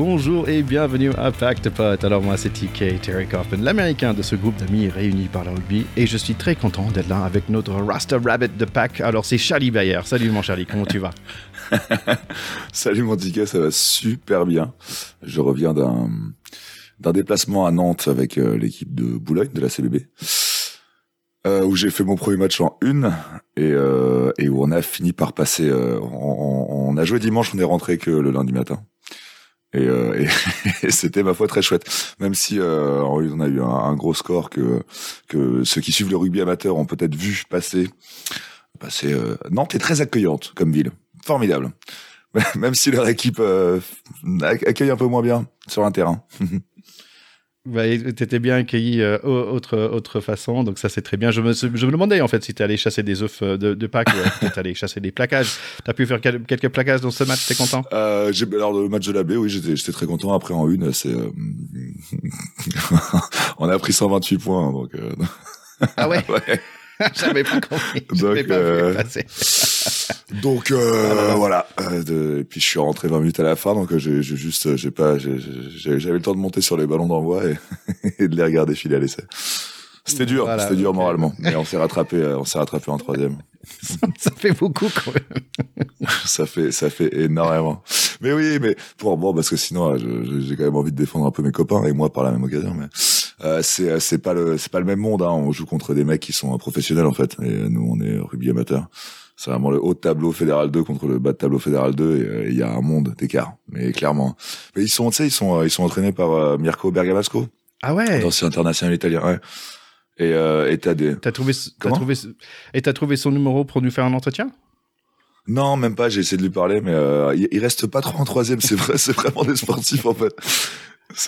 bonjour et bienvenue à Pacte Pot. Alors moi c'est TK, Terry Kaufman, l'américain de ce groupe d'amis réunis par le rugby et je suis très content d'être là avec notre Rasta Rabbit de Pack. Alors c'est Charlie Bayer. Salut mon Charlie, comment tu vas? Salut mon TK, ça va super bien. Je reviens d'un déplacement à Nantes avec euh, l'équipe de Boulogne de la CBB. Euh, où j'ai fait mon premier match en une et, euh, où on a fini par passer. On, on, a joué dimanche, on est rentré que le lundi matin. Et, euh, et, c'était ma foi très chouette, même si euh, on a eu un, gros score que que ceux qui suivent le rugby amateur ont peut-être vu passer. passer Nantes est très accueillante comme ville, formidable. Même si leur équipe accueille un peu moins bien sur un terrain. Bah, t'étais bien accueilli euh, autre, autre façon, donc ça c'est très bien. Je me, je me demandais en fait si t'allais chasser des œufs euh, de, de Pâques ou t'allais chasser des plaquages. T'as pu faire quelques plaquages dans ce match, t'es content? Euh, Alors le match de la baie, oui, j'étais très content. Après en une, c'est euh... on a pris 128 points, donc. Euh... Ah ouais? ouais. J'avais pas compris. Donc, pas euh... donc euh, voilà. Euh, et puis je suis rentré 20 minutes à la fin, donc euh, j'ai juste, j'ai pas, j'avais le temps de monter sur les ballons d'envoi et, et, de les regarder filer à l'essai. C'était dur, voilà, c'était dur moralement, mais on s'est rattrapé, on s'est rattrapé en troisième. ça fait beaucoup quand même. ça fait, ça fait énormément. Mais oui, mais pour bon, parce que sinon, j'ai quand même envie de défendre un peu mes copains et moi par la même occasion, mais. Euh, c'est c'est pas le c'est pas le même monde. Hein. On joue contre des mecs qui sont professionnels en fait, et nous on est rugby amateur. C'est vraiment le haut de tableau fédéral 2 contre le bas de tableau fédéral 2 et il y a un monde d'écart, mais clairement. Mais ils sont tu sais ils sont ils sont entraînés par euh, Mirko Bergamasco. Ah ouais. Ancien international italien. Ouais. Et euh, et t'as des. T'as trouvé t'as trouvé et t'as trouvé son numéro pour nous faire un entretien? Non, même pas. J'ai essayé de lui parler, mais euh, il, reste pas trop en troisième. C'est vrai, c'est vraiment des sportifs en fait.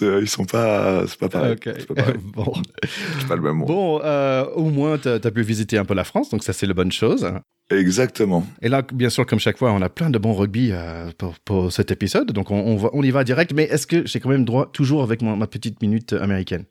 Ils sont pas, c'est pas pareil. Okay. Pas, pareil. bon. pas le même monde. Bon, euh, au moins, tu as, as, pu visiter un peu la France, donc ça, c'est la bonne chose. Exactement. Et là, bien sûr, comme chaque fois, on a plein de bons rugby euh, pour, pour, cet épisode, donc on, on, va, on y va direct. Mais est-ce que j'ai quand même droit, toujours avec ma, ma petite minute américaine?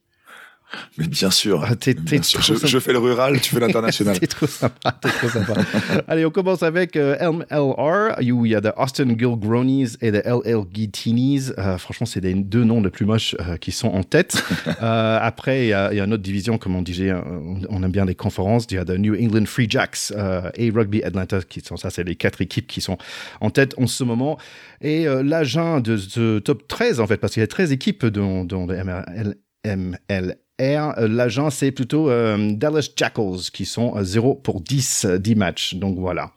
Mais bien sûr. Ah, t'es, bien sûr. Je, je, fais le rural, tu fais l'international. t'es trop sympa, t'es trop sympa. Allez, on commence avec euh, MLR, où il y a de Austin Gilgronies et de LL Guitinis. Euh, franchement, c'est les deux noms les plus moches euh, qui sont en tête. Euh, après, il y, a, il y, a, une autre division, comme on disait, on, on aime bien les conférences. Il y a de New England Free Jacks et Rugby Atlanta, qui sont ça, c'est les quatre équipes qui sont en tête en ce moment. Et l'agent de top 13, en fait, parce qu'il y a 13 équipes dans, dans le ML, ML L'agent, c'est plutôt euh, Dallas Jackals qui sont 0 pour 10, 10 matchs. Donc voilà.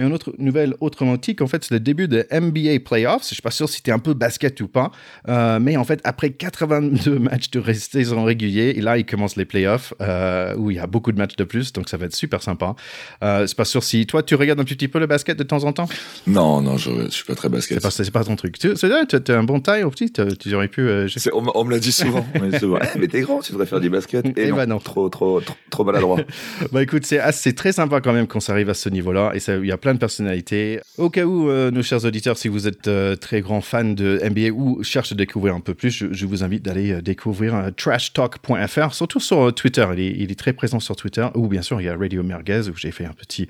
Mais une autre nouvelle autrement tique, en fait, c'est le début de NBA Playoffs. Je suis pas sûr si c'était un peu basket ou pas, euh, mais en fait, après 82 matchs de saison régulier, et là, il commence les playoffs euh, où il y a beaucoup de matchs de plus, donc ça va être super sympa. Euh, c'est pas sûr si toi, tu regardes un petit peu le basket de temps en temps? Non, non, je, je suis pas très basket. C'est pas, pas ton truc. Tu as un bon taille au petit, tu aurais pu. Euh, on, on, me l'a dit souvent. mais, mais t'es grand, tu devrais faire du basket. Et, et non, bah non. Trop, trop, trop, trop maladroit. bah écoute, c'est très sympa quand même qu'on s'arrive à ce niveau-là, et il y a plein de personnalités. Au cas où, euh, nos chers auditeurs, si vous êtes euh, très grands fans de NBA ou cherchez à découvrir un peu plus, je, vous invite d'aller euh, découvrir trashtalk.fr, surtout sur Twitter. Il est, très présent sur Twitter. Ou bien sûr, il y a Radio Merguez où j'ai fait un petit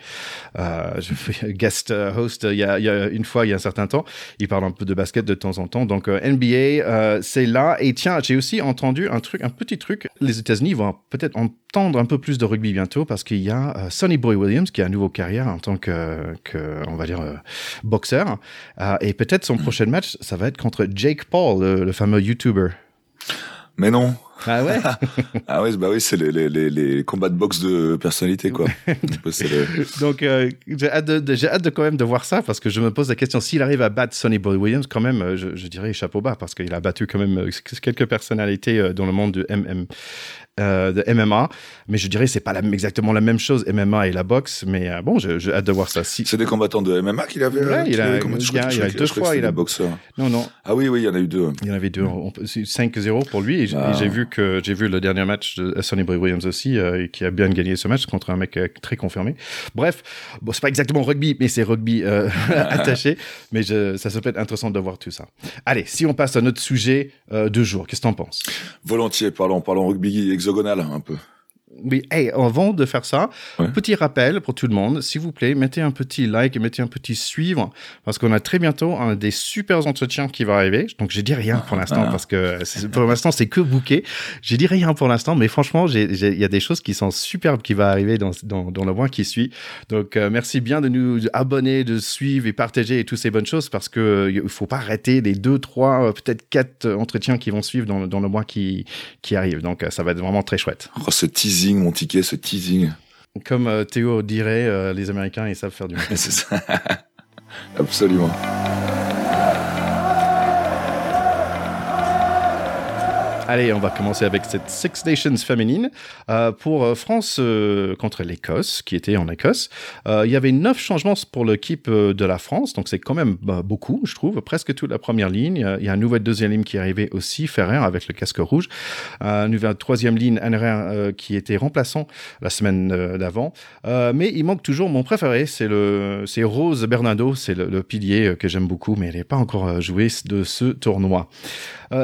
guest host il y, a, il y, a, une fois, il y a un certain temps. Il parle un peu de basket de temps en temps. Donc NBA, c'est là. Et tiens, j'ai aussi entendu un truc, un petit truc. Les États-Unis vont peut-être entendre un peu plus de rugby bientôt parce qu'il y a euh, Sonny Boy Williams qui a une nouvelle carrière en tant que, que on va dire, euh, boxeur. Euh, et peut-être son prochain match, ça va être contre Jake Paul, le fameux YouTuber. Mais non. Ah ouais Ah ouais, bah oui, c'est les, les, les, combats de boxe de personnalité, quoi. le... Donc, euh, j'ai hâte, de, j'ai hâte de quand même de voir ça, parce que je me pose la question, s'il arrive à battre Sonny Boy Williams, quand même, je, je dirais chapeau bas, parce qu'il a battu quand même quelques personnalités dans le monde du MM, euh, de MMA, mais je dirais c'est pas la, exactement la même chose MMA et la boxe, mais euh, bon, j'ai hâte de voir ça. Si... C'est des combattants de MMA qu'il avait. Ouais, il a, il a, il a deux fois, il a boxeur. Non, non. Ah oui, oui, il y en a eu deux. Il y en avait deux. 5-0 pour lui, et j'ai ah. vu que j'ai vu le dernier match de Sonny Boy Williams aussi, euh, qui a bien gagné ce match contre un mec euh, très confirmé. Bref, bon, c'est pas exactement rugby, mais c'est rugby euh, attaché, mais je, ça, ça peut être intéressant de voir tout ça. Allez, si on passe à notre sujet de jour, qu'est-ce que t'en penses? Volontiers, parlons, parlons rugby hexagonal un peu. Oui, hey, avant de faire ça, petit rappel pour tout le monde, s'il vous plaît, mettez un petit like et mettez un petit suivre, parce qu'on a très bientôt un des super entretiens qui va arriver. Donc, j'ai dit rien pour l'instant, parce que pour l'instant, c'est que bouquet. J'ai dit rien pour l'instant, mais franchement, il y a des choses qui sont superbes qui vont arriver dans, dans, dans le mois qui suit. Donc, euh, merci bien de nous abonner, de suivre et partager et toutes ces bonnes choses, parce que euh, il faut pas arrêter les deux, trois, euh, peut-être quatre entretiens qui vont suivre dans, dans le mois qui, qui arrive. Donc, ça va être vraiment très chouette. Oh, ce teasing, mon ticket, ce teasing. Comme Théo dirait, les Américains, ils savent faire du C'est ça. Absolument. Allez, on va commencer avec cette Six Nations féminine. Euh, pour euh, France euh, contre l'Écosse, qui était en Écosse, il y avait neuf changements pour l'équipe de la France, donc c'est quand même bah, beaucoup, je trouve, presque toute la première ligne. Il y a une nouvelle deuxième ligne qui est arrivée aussi, Ferrer avec le casque rouge. une nouvelle troisième ligne, NRR, qui était remplaçant la semaine d'avant. mais il manque toujours mon préféré, c'est le, Rose Bernardo, c'est le, le, pilier que j'aime beaucoup, mais elle n'est pas encore joué de ce tournoi.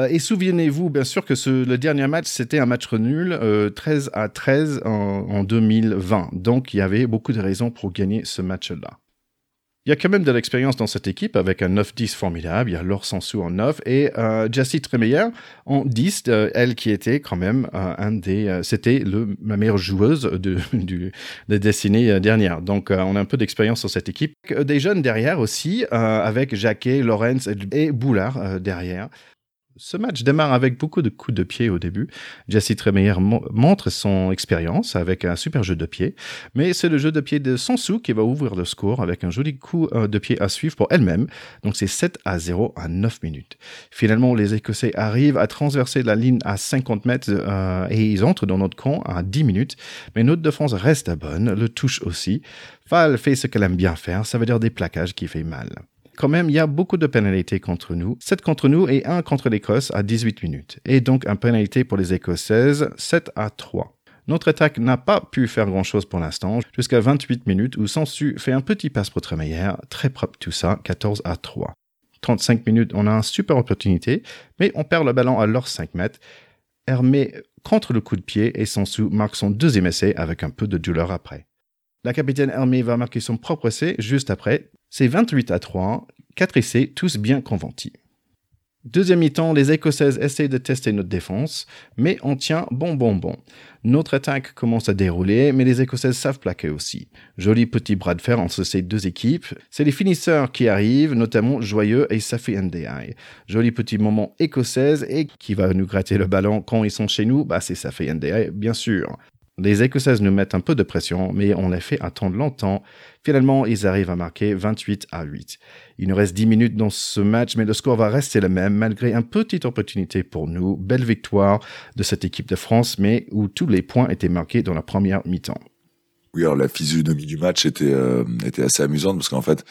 et souvenez-vous, bien sûr, que le dernier match, c'était un match nul, 13 euh, à 13 en, 2020. Donc, il y avait beaucoup de raisons pour gagner ce match-là. Il y a quand même de l'expérience dans cette équipe avec un 9-10 formidable. Il y a Laure Sansou en 9 et euh, Jessie Tremeyer en 10, euh, elle qui était quand même un des. C'était la meilleure joueuse de, du, de destinée dernière. Donc on a un peu d'expérience sur cette équipe. Des jeunes derrière aussi, avec Jacquet, Lorenz et Boulard derrière. Ce match démarre avec beaucoup de coups de pied au début. Jessie Tremeyer montre son expérience avec un super jeu de pied, mais c'est le jeu de pied de Sansu qui va ouvrir le score avec un joli coup euh, de pied à suivre pour elle-même. Donc c'est 7 à 0 à 9 minutes. Finalement, les Écossais arrivent à transverser la ligne à 50 mètres euh, et ils entrent dans notre camp à 10 minutes, mais notre défense reste bonne, le touche aussi. Val fait ce qu'elle aime bien faire, ça veut dire des plaquages qui fait mal quand même, il y a beaucoup de pénalités contre nous. 7 contre nous et 1 contre l'Écosse à 18 minutes. Et donc, un pénalité pour les Écossaises, 7 à 3. Notre attaque n'a pas pu faire grand-chose pour l'instant, jusqu'à 28 minutes où Sansu fait un petit passe pour Tremeyer, très propre tout ça, 14 à 3. 35 minutes, on a une super opportunité, mais on perd le ballon à leurs 5 mètres. Hermé contre le coup de pied et Sansu marque son deuxième essai avec un peu de douleur après. La capitaine Hermé va marquer son propre essai juste après, c'est 28 à 3, 4 essais, tous bien conventis. Deuxième mi-temps, les Écossaises essayent de tester notre défense, mais on tient bon bon bon. Notre attaque commence à dérouler, mais les Écossaises savent plaquer aussi. Joli petit bras de fer entre ces deux équipes. C'est les finisseurs qui arrivent, notamment Joyeux et Safi NDI. Joli petit moment écossaise et qui va nous gratter le ballon quand ils sont chez nous, bah c'est Safi NDI, bien sûr. Les Écossaises nous mettent un peu de pression, mais on les fait attendre longtemps. Finalement, ils arrivent à marquer 28 à 8. Il nous reste 10 minutes dans ce match, mais le score va rester le même, malgré une petite opportunité pour nous. Belle victoire de cette équipe de France, mais où tous les points étaient marqués dans la première mi-temps. Oui, alors la physionomie du match était, euh, était assez amusante, parce qu'en fait,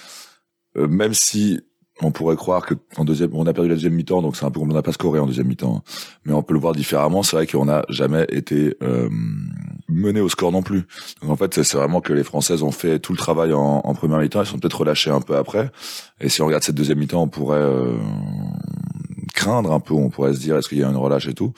euh, même si on pourrait croire que en deuxième, on a perdu la deuxième mi-temps, donc c'est un peu on n'a pas scoré en deuxième mi-temps. Hein. Mais on peut le voir différemment. C'est vrai qu'on n'a jamais été euh, mené au score non plus. Donc en fait, c'est vraiment que les Françaises ont fait tout le travail en, en première mi-temps. Elles sont peut-être relâchées un peu après. Et si on regarde cette deuxième mi-temps, on pourrait euh, craindre un peu. On pourrait se dire est-ce qu'il y a une relâche et tout.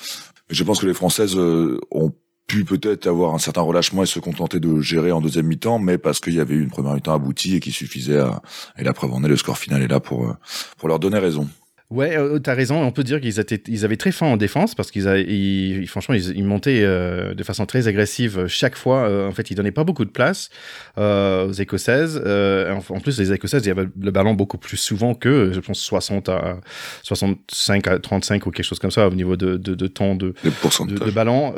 Mais je pense que les Françaises euh, ont pu peut-être avoir un certain relâchement et se contenter de gérer en deuxième mi-temps, mais parce qu'il y avait eu une première mi-temps aboutie et qui suffisait à, et la preuve en est, le score final est là pour, euh, pour leur donner raison. Ouais, euh, tu as raison. On peut dire qu'ils étaient, ils avaient très faim en défense parce qu'ils, ils, franchement, ils, montaient euh, de façon très agressive chaque fois. Euh, en fait, ils donnaient pas beaucoup de place aux Écossaises. en plus, les Écossaises, il y avait le ballon beaucoup plus souvent que, je pense, 60 à 65 à 35 ou quelque chose comme ça au niveau de, de, de temps de, de, de, ballon.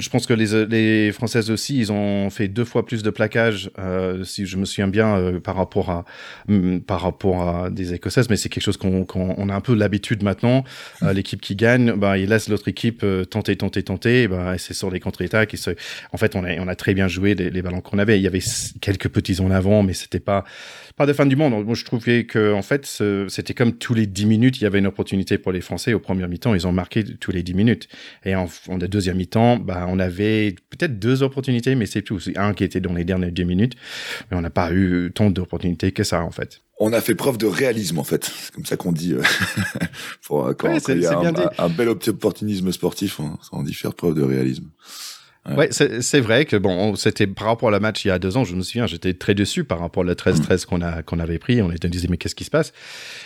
je pense que les, les Françaises aussi, ils ont fait deux fois plus de plaquage, si je me souviens bien, par rapport à mm, par rapport à des Écossaises. Mais c'est quelque chose qu'on, qu'on a un peu l'habitude maintenant. Euh, l'équipe qui gagne, bah, il laisse l'autre équipe euh, tenter, tenter, tenter. bah, c'est sur les contre-attaques. En fait, on a, on a très bien joué les, ballons qu'on avait. Il y avait quelques petits en avant, mais c'était pas pas de fin du monde. Moi, je trouvais que en fait, c'était comme tous les 10 minutes, il y avait une opportunité pour les Français. Au premier mi-temps, ils ont marqué tous les 10 minutes. Et en, en deuxième mi-temps, bah, on avait peut-être deux opportunités, mais c'est tout. Un qui était dans les dernières 10 minutes, mais on n'a pas eu tant d'opportunités que ça, en fait on a fait preuve de réalisme en fait, c'est comme ça qu'on dit. Euh, pour, quand, il y a un, bel opportunisme sportif, on, on dit faire preuve de réalisme. Ouais, c'est vrai que bon, c'était par rapport à la match il y a deux ans, je me souviens, j'étais très déçu par rapport au 13-13 qu'on a qu'on avait pris. On était disait mais qu'est-ce qui se passe?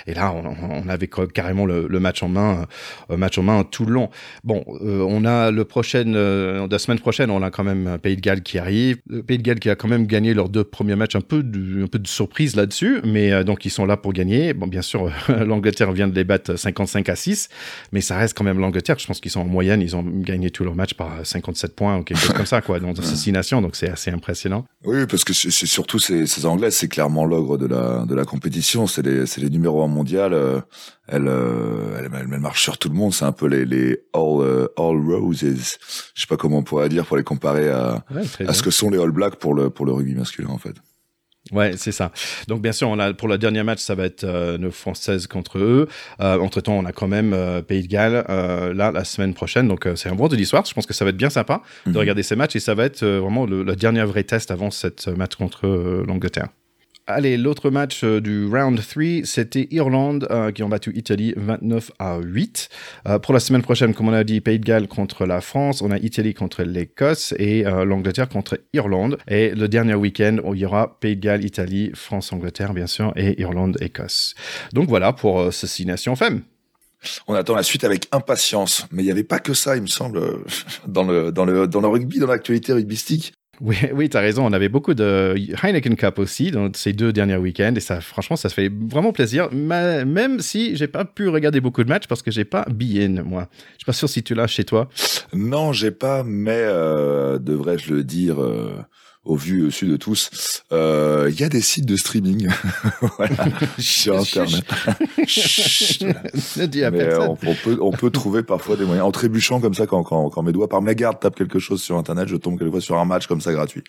Et là, on, on avait carrément le, le, match en main, euh, match en main tout le long. Bon, euh, on a le prochain, euh, la semaine prochaine, on a quand même Pays de Galles qui arrive. Pays de Galles qui a quand même gagné leurs deux premiers matchs, un peu de, un peu de surprise là-dessus, mais donc ils sont là pour gagner. Bon, bien sûr, l'Angleterre vient de les battre 55 à 6, mais ça reste quand même l'Angleterre. Je pense qu'ils sont en moyenne, ils ont gagné tous leurs matchs par 57 points quelque chose comme ça, quoi, dans nations. Donc c'est assez impressionnant. Oui, parce que c'est surtout ces, ces Anglais, c'est clairement l'ogre de la de la compétition. C'est les les numéros un mondial. Euh, elle, euh, elle, elle, marche sur tout le monde. C'est un peu les les all euh, all roses. Je sais pas comment on pourrait dire pour les comparer à à ce que sont les All Blacks pour le pour le rugby masculin en fait. Ouais, c'est ça. Donc bien sûr, on a pour le dernier match, ça va être euh, nos Françaises contre eux. Euh, entre temps, on a quand même euh, Pays de Galles euh, là la semaine prochaine. Donc c'est un vendredi soir. Je pense que ça va être bien sympa de mhm. regarder ces matchs et ça va être vraiment le, le, dernier vrai test avant cette match contre l'Angleterre. Allez, l'autre match euh, du round 3, c'était Irlande euh, qui ont battu Italie 29 à 8. Euh, pour la semaine prochaine, comme on a dit, Pays de Galles contre la France, on a Italie contre l'Écosse et l'Angleterre contre Irlande. Et le dernier week-end, il y aura Pays de Galles, Italie, France, Angleterre, bien sûr, et Irlande, Écosse. Donc voilà pour ce Six Nations Femmes. On attend la suite avec impatience, mais il n'y avait pas que ça, il me semble, dans le dans le dans le rugby, dans l'actualité rugbystique. Oui, oui tu raison. On avait beaucoup de Heineken Cup aussi dans ces deux derniers week-ends. Et ça, franchement, ça se fait vraiment plaisir. même si j'ai pas pu regarder beaucoup de matchs parce que j'ai pas BN, moi. Je suis pas sûr si tu l'as chez toi. Non, j'ai pas, mais euh, devrais-je le dire, euh, au vu au sud de tous, euh, il y a des sites de streaming voilà, sur Internet. Mais on, on, peut, on peut trouver parfois des moyens. En trébuchant comme ça, quand, quand, quand mes doigts par mégarde tapent quelque chose sur Internet, je tombe quelquefois sur un match comme ça gratuit.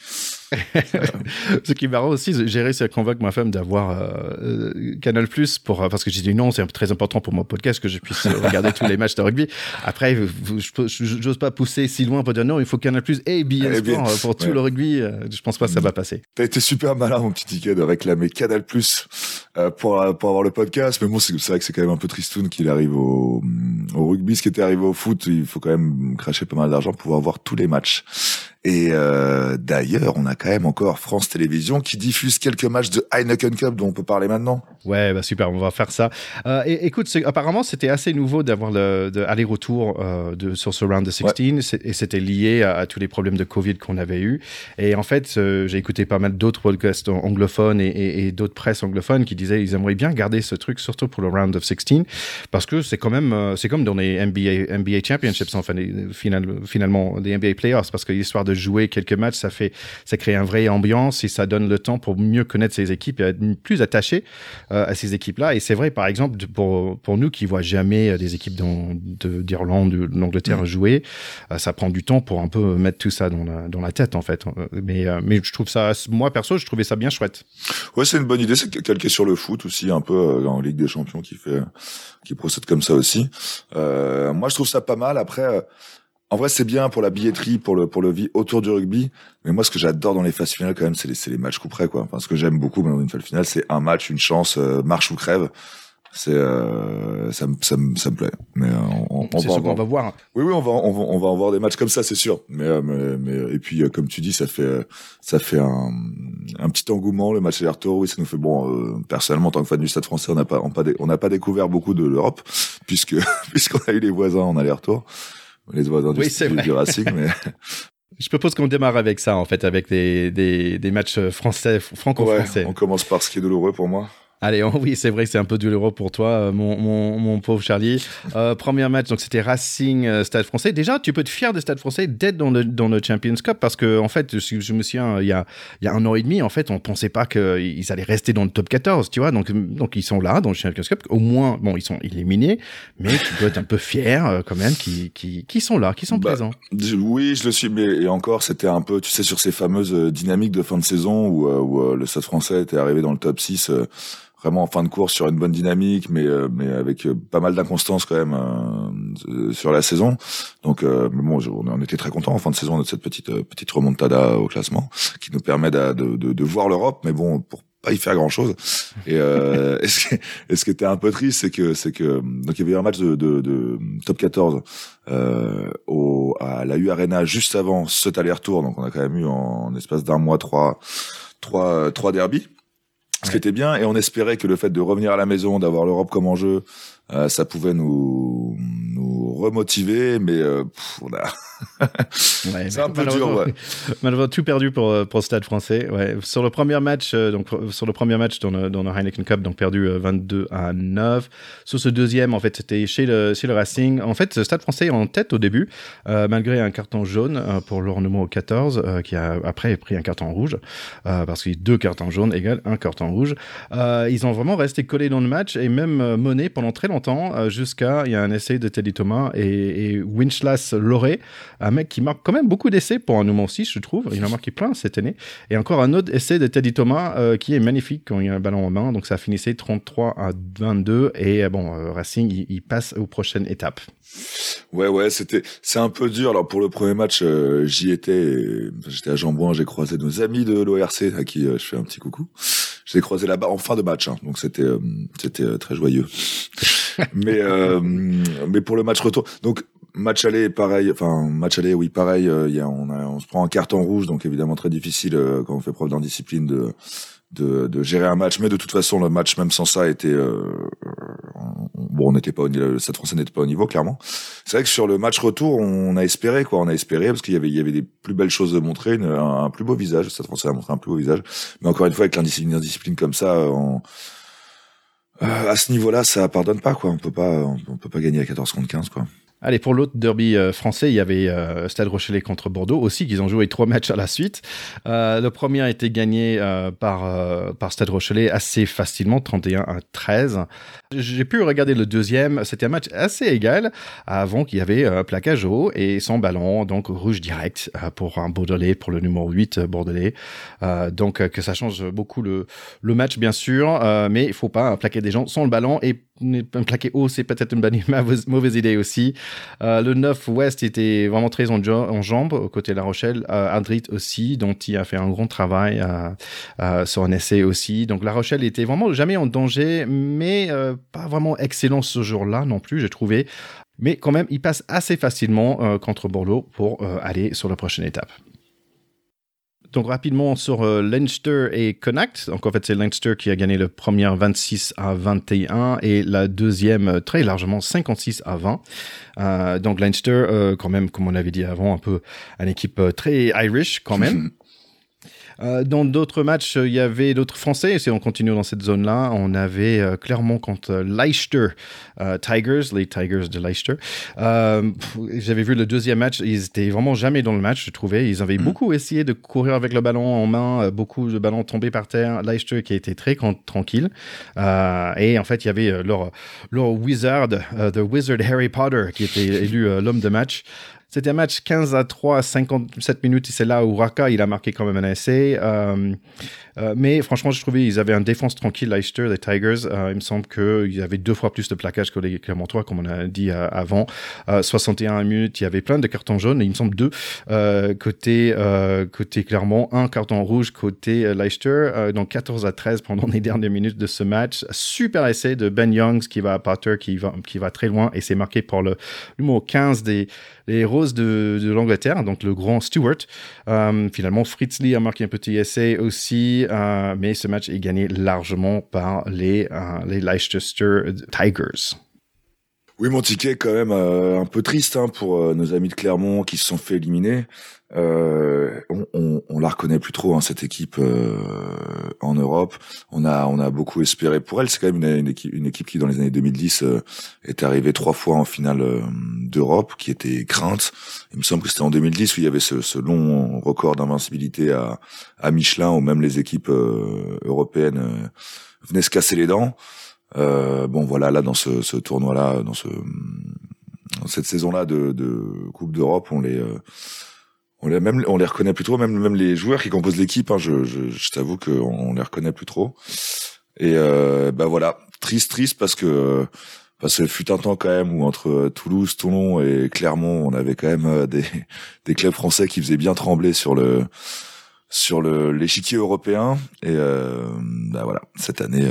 Ce qui est marrant aussi, j'ai réussi à convaincre ma femme d'avoir euh, euh Canal Plus pour parce que j'ai dit non, c'est très important pour mon podcast que je puisse regarder tous les matchs de rugby. Après, j'ose pas pousser si loin pour dire non, il faut Canal Plus et bien Sport euh, pour tout le rugby. Euh, je pense pas que ça va passer. T'as été super malin, mon petit ticket, de réclamer Canal Plus euh, pour, pour avoir le podcast. Mais bon, c'est vrai que c'est quand même un peu tristoun qu'il arrive au, au rugby. Ce qui était arrivé au foot, il faut quand même cracher pas mal d'argent pour pouvoir voir tous les matchs. Et euh, d'ailleurs, on a quand même encore France Télévisions qui diffuse quelques matchs de Heineken Cup dont on peut parler maintenant. Ouais, bah super, on va faire ça. Euh, et, écoute, apparemment, c'était assez nouveau d'avoir le aller-retour euh, de sur ce round de 16 et c'était lié à, tous les problèmes de Covid qu'on avait eu. Et en fait, euh, j'ai écouté pas mal d'autres podcasts anglophones et, et, et d'autres presses anglophones qui disaient ils aimeraient bien garder ce truc, surtout pour le round of 16, parce que c'est quand même euh, c'est comme dans les NBA NBA championships, enfin finalement des NBA playoffs, parce que l'histoire de jouer quelques matchs, ça fait, ça crée un vrai ambiance et ça donne le temps pour mieux connaître ces équipes et être plus attaché euh, à ces équipes-là. Et c'est vrai, par exemple, pour, pour nous qui voient jamais euh, des équipes d'Irlande ou d'Angleterre mmh. jouer, euh, ça prend du temps pour un peu mettre tout ça dans la, dans la tête, en fait. Mais, mais je trouve ça, moi perso, je trouvais ça bien chouette. Ouais, c'est une bonne idée. C'est calqué sur le foot aussi, un peu en Ligue des Champions qui fait, qui procède comme ça aussi. Euh, moi, je trouve ça pas mal. Après, en vrai, c'est bien pour la billetterie, pour le pour le vie autour du rugby. Mais moi, ce que j'adore dans les phases finales, quand même, c'est les, les matchs coup près, quoi. Enfin, ce que j'aime beaucoup dans une phase finale, c'est un match, une chance, euh, marche ou crève. C'est euh, ça, me ça, me ça me plaît. Mais euh, on, on, va, on va voir. Oui, oui, on va on va on va en voir des matchs comme ça, c'est sûr. Mais, mais, mais et puis comme tu dis, ça fait ça fait un, un petit engouement le match aller-retour. Oui, ça nous fait bon. personnellement, en tant que fan du Stade Français, on n'a pas on pas on n'a pas découvert beaucoup de l'Europe puisque puisqu'on a eu les voisins en aller-retour les voisins du, du, Racing. Mais... Je propose qu'on démarre avec ça, en fait, avec des, des, des matchs français, franco-français. Ouais, on commence par ce qui est douloureux pour moi. Allez, oui, c'est vrai que c'est un peu douloureux pour toi, euh, mon, mon, mon pauvre Charlie. Euh, premier match, donc c'était Racing euh, Stade Français. Déjà, tu peux être fier de Stade Français d'être dans le, dans le Champions Cup parce que, en fait, je, je me souviens, il y a, il y a un an et demi, en fait, on pensait pas qu'ils allaient rester dans le top 14, tu vois. Donc, donc ils sont là dans le Champions Cup. Au moins, bon, ils sont éliminés, mais tu peux être un peu fier quand même qui, qui, qui sont là, qui sont bah, présents. Oui, je le suis, mais et encore, c'était un peu, tu sais, sur ces fameuses dynamiques de fin de saison où, où le Stade Français était arrivé dans le top 6 vraiment en fin de course sur une bonne dynamique, mais euh, mais avec euh, pas mal d'inconstance quand même euh, sur la saison. Donc, mais bon, on était très content en fin de saison de cette petite petite remontada au classement qui nous permet de, de, de voir l'Europe. Mais bon, pour pas y faire grand chose. Et, euh, et ce, qui, et ce qui était un peu triste, c'est que c'est que donc il y avait un match de, de, de top 14 euh, au à la U Arena juste avant cet aller-retour. Donc on a quand même eu en, en espace d'un mois trois trois trois derbies. Ce qui était bien, et on espérait que le fait de revenir à la maison, d'avoir l'Europe comme enjeu, euh, ça pouvait nous nous remotiver, mais euh, pff, on a Ouais, c'est un peu dur. malheureusement, Ouais. malheureusement, tout perdu pour, euh, pour le Stade français. Ouais. Sur le premier match, euh, donc sur le premier match dans le, dans le Heineken Cup, donc perdu euh, 22 à 9. Sur ce deuxième, en fait, c'était chez le, chez le Racing. En fait, le Stade français est en tête au début, malgré un carton jaune pour leur numéro 14, euh, qui a après pris un carton rouge, parce que deux cartons jaunes égale un carton rouge. Euh, ils ont vraiment resté collés dans le match et même euh, mené pendant très longtemps, euh, jusqu'à il y a un essai de Teddy Thomas et, et Winchlas Loré, un mec qui marque quand même beaucoup d'essais pour un numéro 6, je trouve. Il en a marqué plein cette année. Et encore un autre essai de Teddy Thomas qui est magnifique quand il y a un ballon en main. Donc ça finissait 33 à 22. Et bon, Racing, il, passe aux prochaines étapes. Ouais, ouais, c'était, c'est un peu dur. Alors pour le premier match, j'y étais, j'étais à Jambouin, j'ai croisé nos amis de l'ORC à qui je fais un petit coucou. Je croisés là-bas en fin de match, hein, donc c'était, euh, c'était euh, très joyeux. mais, euh, mais pour le match retour, donc match aller, pareil, enfin match aller, oui, pareil. euh, Il y a, on, a, on se prend un carton rouge, donc évidemment très difficile euh, quand on fait preuve d'indiscipline de, de, de gérer un match. Mais de toute façon, le match même sans ça était euh, bon, on n'était pas au niveau, le Stade Français n'était pas au niveau clairement. C'est vrai que sur le match retour, on a espéré quoi, on a espéré parce qu'il y avait il y avait des plus belles choses à montrer, un, plus beau visage. Le Stade Français a montré un plus beau visage, mais encore une fois avec l'indiscipline indiscipline comme ça, euh, euh, à ce niveau-là, ça pardonne pas quoi. On peut pas, on peut pas gagner à 14 contre 15 quoi. Allez, pour l'autre derby euh, français, il y avait euh, Stade Rochelet contre Bordeaux aussi, qu'ils ont joué trois matchs à la suite. Euh, le premier a été gagné euh, par, euh, par Stade Rochelet assez facilement, 31 à 13. J'ai pu regarder le deuxième, c'était un match assez égal, avant qu'il y avait euh, plaquage haut et sans ballon, donc rouge direct pour un Bordelais, pour le numéro 8 euh, Bordelais. Donc que ça change beaucoup le, le match, bien sûr, mais il faut pas plaquer des gens sans le ballon et un plaqué haut, c'est peut-être une mauvaise, idée aussi. Euh, le 9 West était vraiment très en, en jambes au côté de La Rochelle. Euh, Adrit aussi, dont il a fait un grand travail euh, euh, sur un essai aussi. Donc La Rochelle était vraiment jamais en danger, mais pas vraiment excellent ce jour-là non plus, j'ai trouvé. Mais quand même, il passe assez facilement contre Bordeaux pour aller sur la prochaine étape. Donc rapidement sur euh, Leinster et Connacht. Donc en fait c'est Leinster qui a gagné le premier 26 à 21 et la deuxième euh, très largement 56 à 20. Euh, donc Leinster quand même comme on avait dit avant un peu une équipe très Irish quand même. Euh, dans d'autres matchs, il y avait d'autres Français. Et si on continue dans cette zone-là, on avait euh, Clermont contre Leicester euh, Tigers, les Tigers de Leicester. J'avais vu le deuxième match. Ils étaient vraiment jamais dans le match, je trouvais. Ils avaient beaucoup essayé de courir avec le ballon en main, beaucoup de ballons tombés par terre. Leicester qui était très tranquille. Et en fait, il y avait leur, leur wizard, euh, The Wizard Harry Potter, qui était élu l'homme de match. C'était un match 15 à 3, 57 minutes. et C'est là où Raka, il a marqué quand même un essai. Euh, euh, mais franchement, je trouvais qu'ils avaient une défense tranquille, Leicester, les Tigers. Euh, il me semble qu'il y avait deux fois plus de plaquage que les Clermontois, comme on a dit euh, avant. Euh, 61 minutes, il y avait plein de cartons jaunes, il me semble deux euh, côté, euh, côté Clermont, un carton rouge côté euh, Leicester. Euh, donc 14 à 13 pendant les dernières minutes de ce match. Super essai de Ben Youngs qui va à Potter, qui va, qui va très loin, et c'est marqué par le numéro 15 des les Roses de, de l'Angleterre, donc le grand Stewart. Euh, finalement, Fritz Lee a marqué un petit essai aussi, euh, mais ce match est gagné largement par les, euh, les Leicester Tigers. Oui, mon ticket quand même euh, un peu triste hein, pour euh, nos amis de Clermont qui se sont fait éliminer. Euh, on, on, on la reconnaît plus trop hein, cette équipe euh, en Europe. On a on a beaucoup espéré pour elle. C'est quand même une, équipe une équipe qui dans les années 2010 euh, est arrivée trois fois en finale euh, d'Europe, qui était crainte. Il me semble que c'était en 2010 où il y avait ce, ce long record d'invincibilité à, à Michelin, où même les équipes européennes venaient se casser les dents. Euh, bon voilà là dans ce, ce tournoi là dans ce cette saison là de, de Coupe d'Europe on les euh, on les même on les reconnaît plus trop même même les joueurs qui composent l'équipe hein, je, je, je t'avoue que on les reconnaît plus trop. Et euh, bah voilà triste triste parce que parce que fut un temps quand même où entre Toulouse, Toulon et Clermont, on avait quand même euh, des, des clubs français qui faisaient bien trembler sur le sur le l'échiquier européen. Et bah voilà, cette année,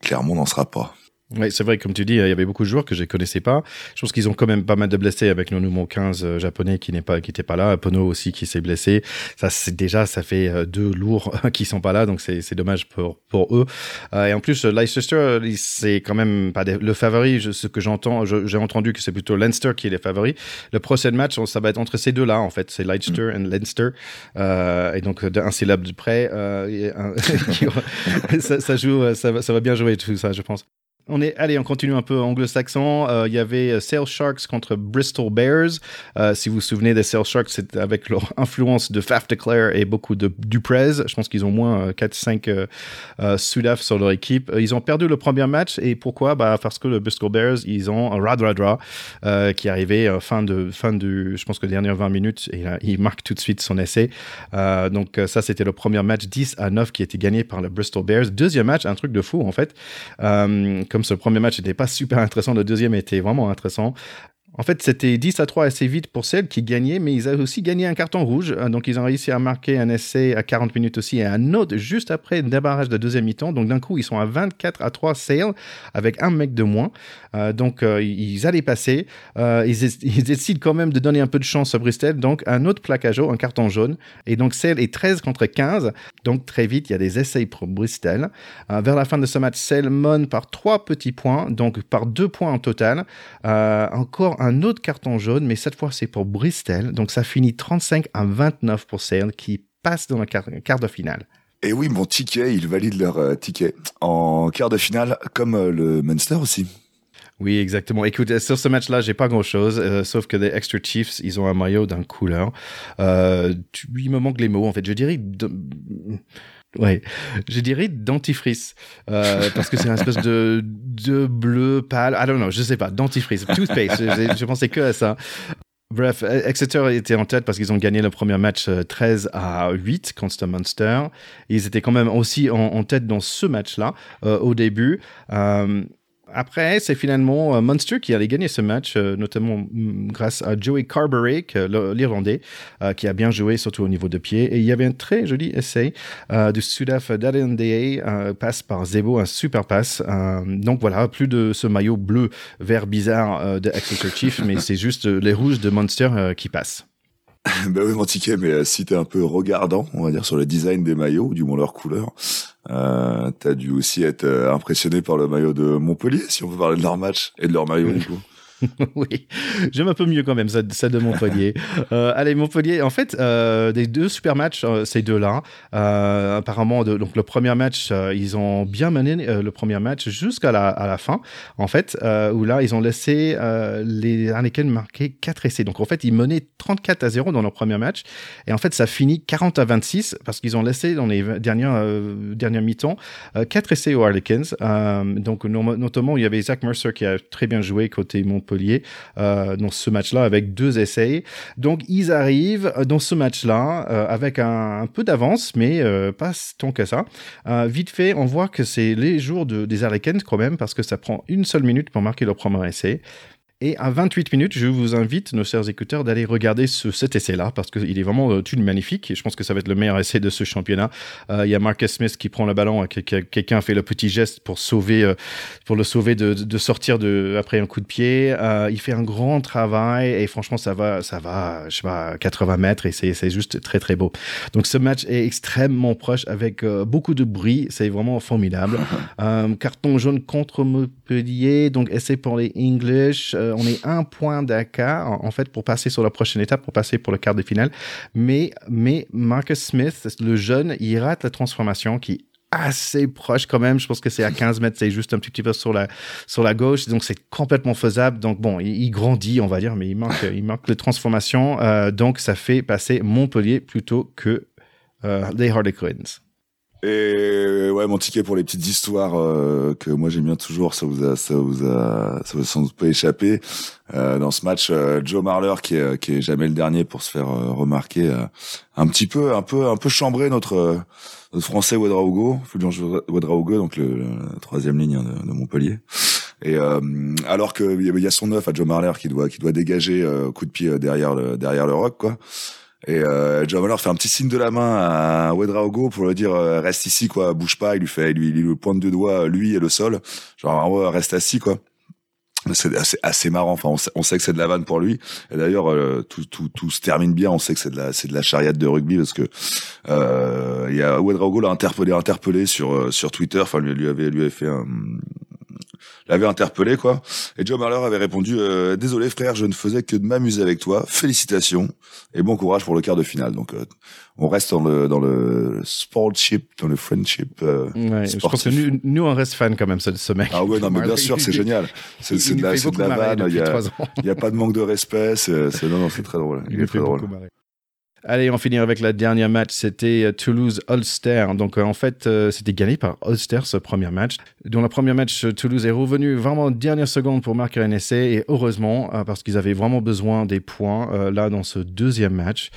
Clermont n'en sera pas. Oui, c'est vrai, comme tu dis, il y avait beaucoup de joueurs que je connaissais pas. Je pense qu'ils ont quand même pas mal de blessés avec le numéro 15 euh, japonais qui n'est pas, qui était pas là. Pono aussi qui s'est blessé. Ça, c'est déjà, ça fait euh, deux lourds qui sont pas là, donc c'est, c'est dommage pour, pour eux. Euh, et en plus, Leicester, c'est quand même pas le favori. ce que j'entends, j'ai entendu que c'est plutôt Leinster qui est le favori. Le prochain match, ça va être entre ces deux-là, en fait. C'est Leicester mm. et Leinster. Euh, et donc, d'un syllabe de près, euh, ça, ça, joue, ça va, ça va bien jouer tout ça, je pense. On est, allez, on continue un peu anglo-saxon. Euh, il y avait euh, Sale Sharks contre Bristol Bears. Euh, si vous vous souvenez des Sale Sharks, c'est avec leur influence de Faf de Clare et beaucoup de Duprez. Je pense qu'ils ont moins 4-5 Sudaf sur leur équipe. Ils ont perdu le premier match et pourquoi? Bah parce que le Bristol Bears, ils ont Radradra qui est arrivé fin de fin du, je pense que les dernières 20 minutes, et il marque tout de suite son essai. donc ça, c'était le premier match 10 à 9 qui été gagné par le Bristol Bears. Deuxième match, un truc de fou en fait. Comme ce premier match n'était pas super intéressant, le deuxième était vraiment intéressant. En fait, c'était 10 à 3 assez vite pour celle qui gagnait, mais ils avaient aussi gagné un carton rouge. Euh, donc, ils ont réussi à marquer un essai à 40 minutes aussi et un autre juste après le débarrage de deuxième mi-temps. Donc, d'un coup, ils sont à 24 à 3 sale avec un mec de moins. Euh, donc, euh, ils allaient passer. ils, décident quand même de donner un peu de chance à Bristol. Donc, un autre plaquage, un carton jaune. Et donc, Sale est 13 contre 15. Donc, très vite, il y a des essais pour Bristol. vers la fin de ce match, Sale monte par trois petits points, donc par deux points en total. encore un autre carton jaune, mais cette fois c'est pour Bristol. Donc ça finit 35 à 29 pour Sale qui passe dans le quart, de finale. Et oui, mon ticket, ils valident leur euh, ticket en quart de finale, comme euh, le Munster aussi. Oui, exactement. Écoute, sur ce match-là, j'ai pas grand-chose, euh, sauf que les Extra Chiefs, ils ont un maillot d'un couleur. il me manque les mots, en fait. Je dirais... Ouais, je dirais dentifrice euh, parce que c'est une espèce de de bleu pâle. I don't know, je sais pas, dentifrice, toothpaste. je, pensais que à ça. Bref, Exeter était en tête parce qu'ils ont gagné le premier match 13 euh, à 8 contre Munster. Ils étaient quand même aussi en, tête dans ce match-là euh, au début. Après, c'est finalement euh, Munster qui allait gagner ce match, euh, notamment mm, grâce à Joey Carberry, l'Irlandais, euh, qui a bien joué, surtout au niveau de pied. Et il y avait un très joli essai du Sudaf Dadendae, passe par Zebo, un super passe. donc voilà, plus de ce maillot bleu vert bizarre de Exeter Chief, mais c'est juste les rouges de Munster qui passent. ben oui, mon ticket, mais si t'es un peu regardant, on va dire, sur le design des maillots, ou du moins leur couleur, euh, t'as dû aussi être euh, impressionné par le maillot de Montpellier, si on veut parler de leur match et de leur maillot du coup. oui, j'aime un peu mieux quand même ça, de Montpellier. euh, allez, Montpellier, en fait, euh, des deux super matchs, euh, ces deux-là. Euh, apparemment, de, donc le premier match, euh, ils ont bien mené le premier match jusqu'à la, à la fin, en fait, où là, ils ont laissé les Heineken marquer 4 essais. Donc en fait, ils menaient 34 à 0 dans leur premier match. Et en fait, ça finit 40 à 26 parce qu'ils ont laissé dans les dernières, dernières mi-temps 4 essais aux Harlequins. donc notamment, il y avait Zach Mercer qui a très bien joué côté Montpellier euh, dans ce match-là avec deux essais. Donc ils arrivent dans ce match-là euh, avec un, peu d'avance, mais euh, pas tant que ça. vite fait, on voit que c'est les jours de, des Hurricanes quand même, parce que ça prend une seule minute pour marquer leur premier essai. Et à 28 minutes, je vous invite, nos chers écouteurs, d'aller regarder ce, cet essai-là, parce qu'il est vraiment euh, tout magnifique, et je pense que ça va être le meilleur essai de ce championnat. Euh, il y a Marcus Smith qui prend le ballon, quelqu'un fait le petit geste pour sauver, euh, pour le sauver de, de, sortir de, après un coup de pied. Euh, il fait un grand travail, et franchement, ça va, ça va, je sais pas, 80 mètres, et c'est juste très très beau. Donc ce match est extrêmement proche, avec beaucoup de bruit, c'est vraiment formidable. carton jaune contre Montpellier, donc essai pour les English. On est un point d'écart en fait pour passer sur la prochaine étape, pour passer pour le quart de finale. Mais mais Marcus Smith, le jeune, il rate la transformation qui assez proche quand même. Je pense que c'est à 15 mètres, c'est juste un petit peu sur la, sur la gauche. Donc, c'est complètement faisable. Donc, bon, il, grandit, on va dire, mais il manque, il manque de transformation. Euh, donc, ça fait passer Montpellier plutôt que euh, les Harlequins. Et ouais, mon ticket pour les petites histoires euh, que moi j'aime bien toujours, ça vous a, ça vous a, ça vous a sans doute pas échappé. Euh, dans ce match, euh, Joe Marler qui est, qui est jamais le dernier pour se faire euh, remarquer, un petit peu, un peu, un peu chambré notre, notre français Ouedraogo, Fulgence Ouedraogo, donc le, la troisième ligne de, de Montpellier. Et alors que il y a son neuf à Joe Marler qui doit, qui doit dégager coup de pied derrière le, derrière le rock quoi. Et euh, John Muller fait un petit signe de la main à Wedraogo pour lui dire euh, reste ici quoi, bouge pas. Il lui fait, lui, il lui pointe deux doigts lui et le sol, genre ouais, reste assis quoi. C'est assez, assez, marrant. Enfin, on sait, que c'est de la vanne pour lui. Et d'ailleurs, euh, tout, tout, tout, se termine bien. On sait que c'est de la, c'est de la chariade de rugby parce que euh, il y a Wedraogo l'a interpellé, interpellé sur euh, sur Twitter. Enfin, lui, lui avait lui avait fait un, l'avait interpellé quoi. Et Joe Marler avait répondu euh, désolé frère, je ne faisais que de m'amuser avec toi. Félicitations et bon courage pour le quart de finale. Donc euh, on reste dans le dans le sportship, dans le friendship. Euh, ouais, je pense que nous, nous, on reste fan quand même de ce mec. Ah ouais non mais bien sûr c'est génial. C'est de la, de la vanne. Il y, a, il y a pas de manque de respect. C'est non non c'est très drôle. Il, il est très drôle. Allez, on finit avec la dernière match. C'était euh, Toulouse-Ulster. Donc, euh, en fait, euh, c'était gagné par Ulster ce premier match. Dans le premier match, Toulouse est revenu vraiment en dernière seconde pour marquer un essai. Et heureusement, parce qu'ils avaient vraiment besoin des points là dans ce deuxième match.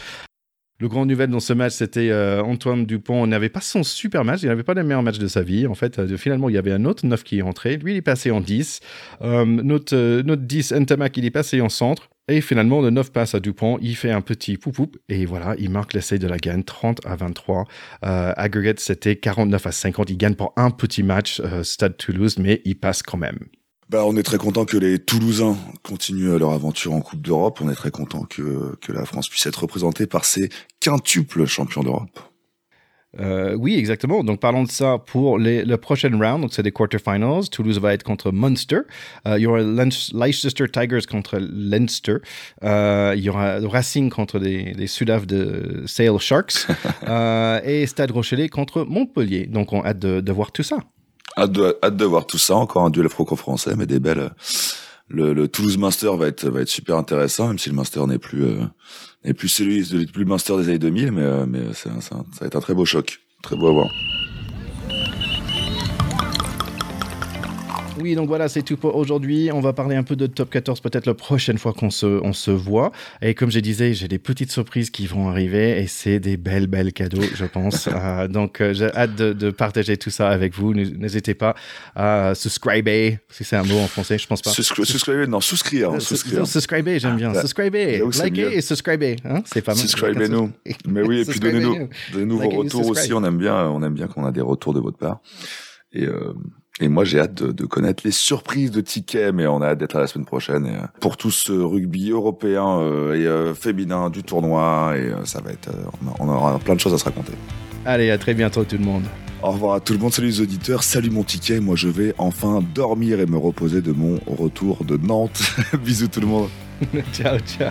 Le grand nouvelle dans ce match, c'était Antoine Dupont n'avait pas son super match, il n'avait pas le meilleur match de sa vie. En fait, finalement, il y avait un autre 9 qui est entré. Lui, il est passé en 10. notre, notre 10, Ntamak, il est passé en centre. Et finalement, le 9 passe à Dupont, il fait un petit poup et voilà, il marque l'essai de la gagne 30 à 23. Euh, aggregate, c'était 49 à 50. Il gagne pour un petit match, euh, Stade Toulouse, mais il passe quand même. Bah, on est très content que les Toulousains continuent leur aventure en Coupe d'Europe. On est très content que, que la France puisse être représentée par ces quintuples champions d'Europe. Euh, oui, exactement. Donc, parlons de ça pour les, le prochain round. Donc, c'est des quarterfinals. Toulouse va être contre Munster. Euh, il y aura Leicester Tigers contre Leinster. Euh, il y aura Racing contre les, les Sudaf de Sale Sharks. et Stade Rochelet contre Montpellier. Donc, on hâte de, de voir tout ça. Hâte de, hâte de voir tout ça. Encore un duel franco-français, mais des belles. Le, le Toulouse Munster va être, va être super intéressant, même si le Munster n'est plus et plus celui, plus Monster des années 2000, mais, euh, mais ça, ça va être un très beau choc, très beau à voir. Oui, donc voilà, c'est tout pour aujourd'hui. On va parler un peu de top 14 peut-être la prochaine fois qu'on se, on se voit. Et comme je disais, j'ai des petites surprises qui vont arriver et c'est des belles, belles cadeaux, je pense. euh, donc euh, j'ai hâte de, de, partager tout ça avec vous. N'hésitez pas à subscriber, si c'est un mot en français, je pense pas. Subscriber, non, souscrire. Hein, souscrire. Subscriber, j'aime bien. Ah, subscriber, liker et subscriber. Hein c'est pas mal. Subscribez-nous. Mais oui, et puis donnez-nous, donnez-nous vos retours aussi. On aime bien, on aime bien qu'on a des retours de votre part. Et euh, et moi, j'ai hâte de, de, connaître les surprises de tickets, mais on a hâte d'être à la semaine prochaine. Et, euh, pour tout ce rugby européen euh, et euh, féminin du tournoi, et ça va être, on aura plein de choses à se raconter. Allez, à très bientôt tout le monde. Au revoir à tout le monde, salut les auditeurs, salut mon ticket. Moi, je vais enfin dormir et me reposer de mon retour de Nantes. Bisous tout le monde. ciao, ciao.